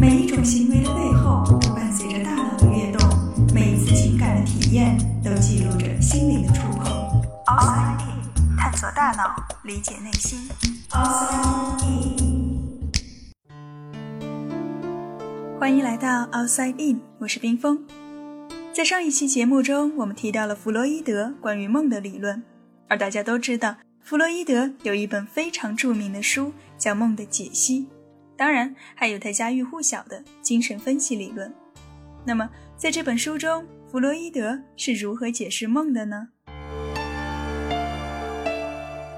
每一种行为的背后都伴随着大脑的跃动，每一次情感的体验都记录着心灵的触碰。Outside In，探索大脑，理解内心。Outside In，欢迎来到 Outside In，我是冰峰。在上一期节目中，我们提到了弗洛伊德关于梦的理论，而大家都知道，弗洛伊德有一本非常著名的书叫《梦的解析》。当然，还有他家喻户晓的精神分析理论。那么，在这本书中，弗洛伊德是如何解释梦的呢？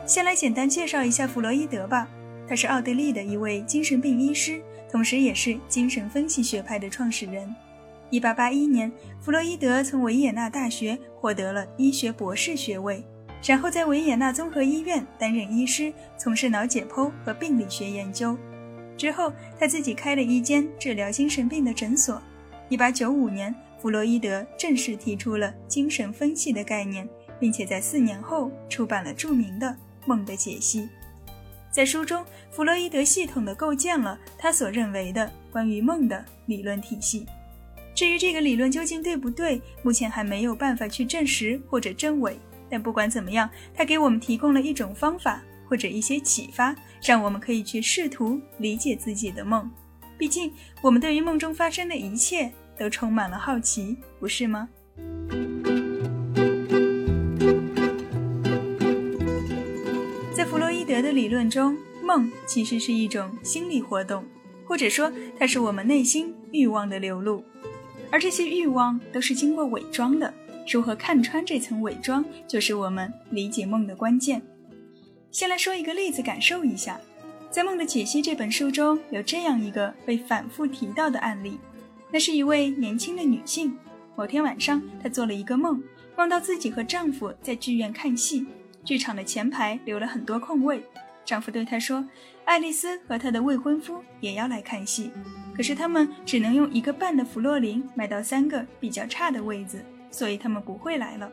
先来简单介绍一下弗洛伊德吧。他是奥地利的一位精神病医师，同时也是精神分析学派的创始人。1881年，弗洛伊德从维也纳大学获得了医学博士学位，然后在维也纳综合医院担任医师，从事脑解剖和病理学研究。之后，他自己开了一间治疗精神病的诊所。1895年，弗洛伊德正式提出了精神分析的概念，并且在四年后出版了著名的《梦的解析》。在书中，弗洛伊德系统地构建了他所认为的关于梦的理论体系。至于这个理论究竟对不对，目前还没有办法去证实或者证伪。但不管怎么样，他给我们提供了一种方法。或者一些启发，让我们可以去试图理解自己的梦。毕竟，我们对于梦中发生的一切都充满了好奇，不是吗？在弗洛伊德的理论中，梦其实是一种心理活动，或者说，它是我们内心欲望的流露。而这些欲望都是经过伪装的。如何看穿这层伪装，就是我们理解梦的关键。先来说一个例子，感受一下。在《梦的解析》这本书中有这样一个被反复提到的案例，那是一位年轻的女性。某天晚上，她做了一个梦，梦到自己和丈夫在剧院看戏，剧场的前排留了很多空位。丈夫对她说：“爱丽丝和她的未婚夫也要来看戏，可是他们只能用一个半的弗洛林买到三个比较差的位子，所以他们不会来了。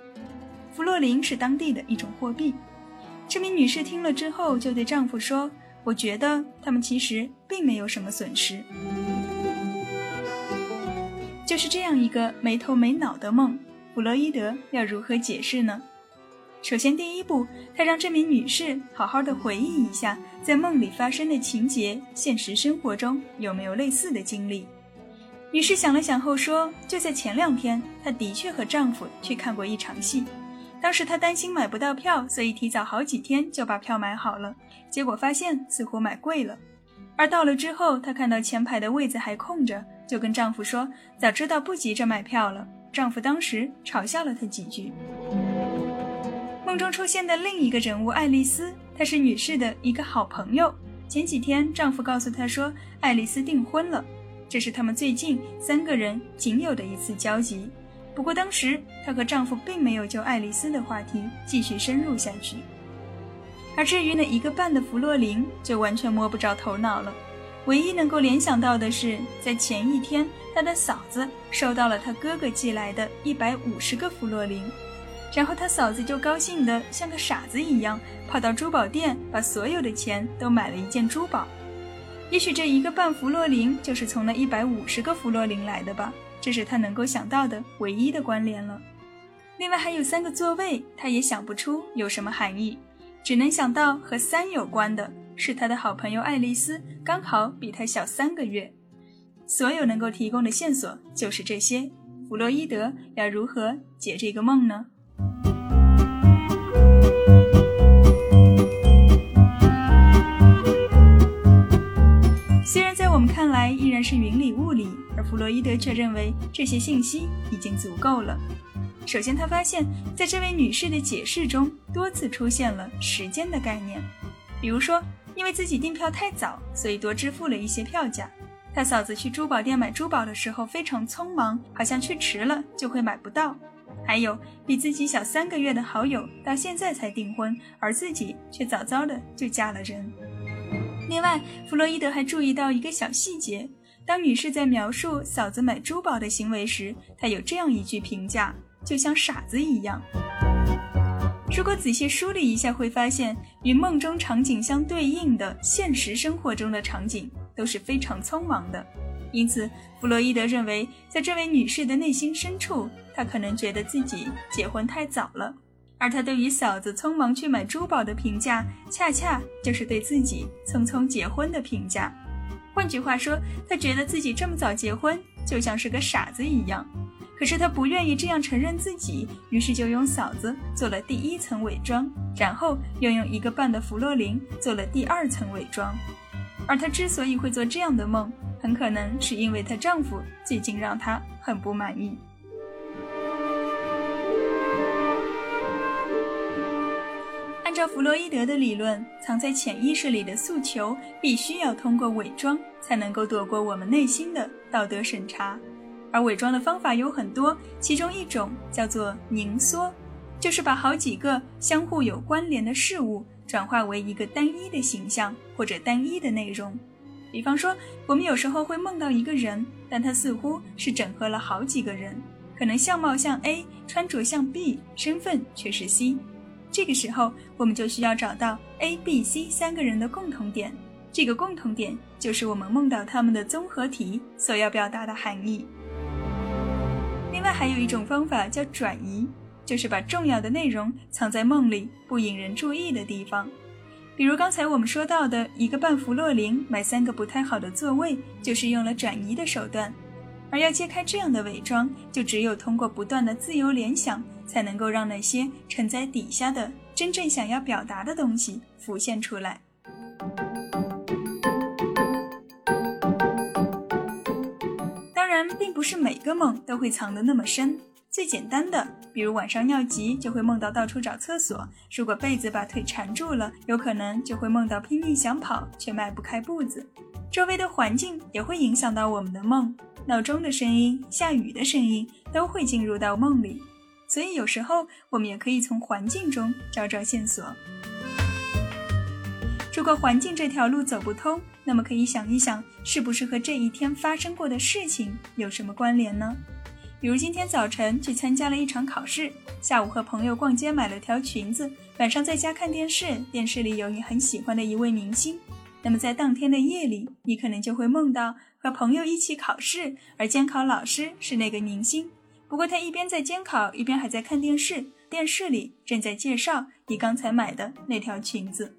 弗洛林是当地的一种货币。”这名女士听了之后，就对丈夫说：“我觉得他们其实并没有什么损失。”就是这样一个没头没脑的梦，弗洛伊德要如何解释呢？首先，第一步，他让这名女士好好的回忆一下在梦里发生的情节，现实生活中有没有类似的经历。女士想了想后说：“就在前两天，她的确和丈夫去看过一场戏。”当时他担心买不到票，所以提早好几天就把票买好了。结果发现似乎买贵了。而到了之后，她看到前排的位子还空着，就跟丈夫说：“早知道不急着买票了。”丈夫当时嘲笑了她几句。梦中出现的另一个人物爱丽丝，她是女士的一个好朋友。前几天，丈夫告诉她说，爱丽丝订婚了，这是他们最近三个人仅有的一次交集。不过当时她和丈夫并没有就爱丽丝的话题继续深入下去，而至于那一个半的弗洛林，就完全摸不着头脑了。唯一能够联想到的是，在前一天，他的嫂子收到了他哥哥寄来的一百五十个弗洛林，然后他嫂子就高兴得像个傻子一样，跑到珠宝店把所有的钱都买了一件珠宝。也许这一个半弗洛林就是从那一百五十个弗洛林来的吧。这是他能够想到的唯一的关联了。另外还有三个座位，他也想不出有什么含义，只能想到和三有关的是他的好朋友爱丽丝刚好比他小三个月。所有能够提供的线索就是这些。弗洛伊德要如何解这个梦呢？看来依然是云里雾里，而弗洛伊德却认为这些信息已经足够了。首先，他发现，在这位女士的解释中多次出现了时间的概念，比如说，因为自己订票太早，所以多支付了一些票价。他嫂子去珠宝店买珠宝的时候非常匆忙，好像去迟了就会买不到。还有，比自己小三个月的好友到现在才订婚，而自己却早早的就嫁了人。另外，弗洛伊德还注意到一个小细节：当女士在描述嫂子买珠宝的行为时，她有这样一句评价，就像傻子一样。如果仔细梳理一下，会发现与梦中场景相对应的现实生活中的场景都是非常匆忙的。因此，弗洛伊德认为，在这位女士的内心深处，她可能觉得自己结婚太早了，而他对于嫂子匆忙去买珠宝的评价，恰恰就是对自己匆匆结婚的评价。换句话说，他觉得自己这么早结婚，就像是个傻子一样。可是他不愿意这样承认自己，于是就用嫂子做了第一层伪装，然后又用一个半的弗洛林做了第二层伪装。而她之所以会做这样的梦，很可能是因为她丈夫最近让她很不满意。照弗洛伊德的理论，藏在潜意识里的诉求必须要通过伪装才能够躲过我们内心的道德审查，而伪装的方法有很多，其中一种叫做凝缩，就是把好几个相互有关联的事物转化为一个单一的形象或者单一的内容。比方说，我们有时候会梦到一个人，但他似乎是整合了好几个人，可能相貌像 A，穿着像 B，身份却是 C。这个时候，我们就需要找到 A、B、C 三个人的共同点，这个共同点就是我们梦到他们的综合体所要表达的含义。另外，还有一种方法叫转移，就是把重要的内容藏在梦里不引人注意的地方。比如刚才我们说到的一个半弗洛林买三个不太好的座位，就是用了转移的手段。而要揭开这样的伪装，就只有通过不断的自由联想。才能够让那些沉在底下的真正想要表达的东西浮现出来。当然，并不是每个梦都会藏得那么深。最简单的，比如晚上尿急就会梦到到处找厕所；如果被子把腿缠住了，有可能就会梦到拼命想跑却迈不开步子。周围的环境也会影响到我们的梦，闹钟的声音、下雨的声音都会进入到梦里。所以有时候我们也可以从环境中找找线索。如果环境这条路走不通，那么可以想一想，是不是和这一天发生过的事情有什么关联呢？比如今天早晨去参加了一场考试，下午和朋友逛街买了条裙子，晚上在家看电视，电视里有你很喜欢的一位明星。那么在当天的夜里，你可能就会梦到和朋友一起考试，而监考老师是那个明星。不过他一边在监考，一边还在看电视。电视里正在介绍你刚才买的那条裙子。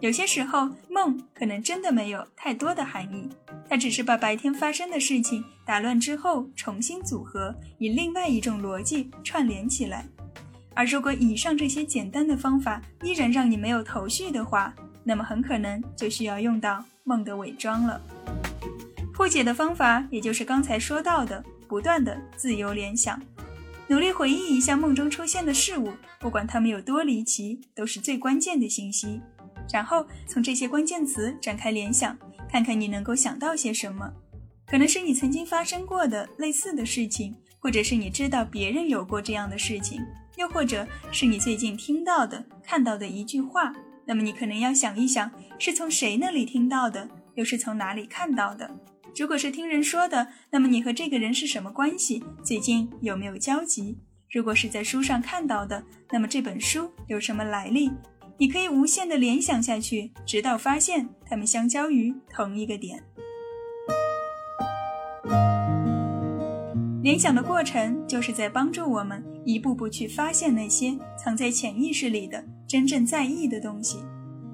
有些时候，梦可能真的没有太多的含义，它只是把白天发生的事情打乱之后重新组合，以另外一种逻辑串联起来。而如果以上这些简单的方法依然让你没有头绪的话，那么很可能就需要用到梦的伪装了。破解的方法也就是刚才说到的。不断的自由联想，努力回忆一下梦中出现的事物，不管它们有多离奇，都是最关键的信息。然后从这些关键词展开联想，看看你能够想到些什么。可能是你曾经发生过的类似的事情，或者是你知道别人有过这样的事情，又或者是你最近听到的、看到的一句话。那么你可能要想一想，是从谁那里听到的，又是从哪里看到的。如果是听人说的，那么你和这个人是什么关系？最近有没有交集？如果是在书上看到的，那么这本书有什么来历？你可以无限的联想下去，直到发现它们相交于同一个点。联想的过程就是在帮助我们一步步去发现那些藏在潜意识里的真正在意的东西。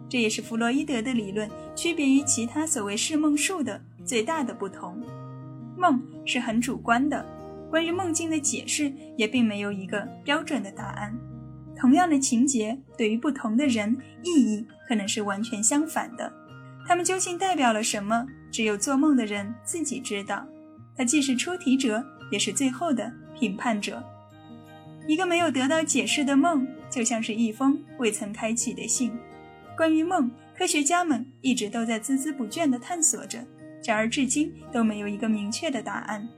这也是弗洛伊德的理论区别于其他所谓释梦术的。最大的不同，梦是很主观的，关于梦境的解释也并没有一个标准的答案。同样的情节，对于不同的人，意义可能是完全相反的。他们究竟代表了什么？只有做梦的人自己知道。他既是出题者，也是最后的评判者。一个没有得到解释的梦，就像是一封未曾开启的信。关于梦，科学家们一直都在孜孜不倦地探索着。然而，至今都没有一个明确的答案。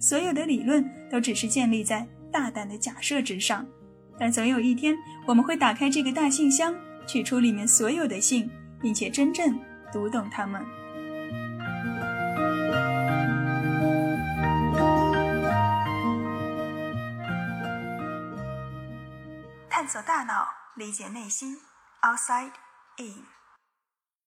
所有的理论都只是建立在大胆的假设之上。但总有一天，我们会打开这个大信箱，取出里面所有的信，并且真正读懂它们。探索大脑，理解内心，Outside In。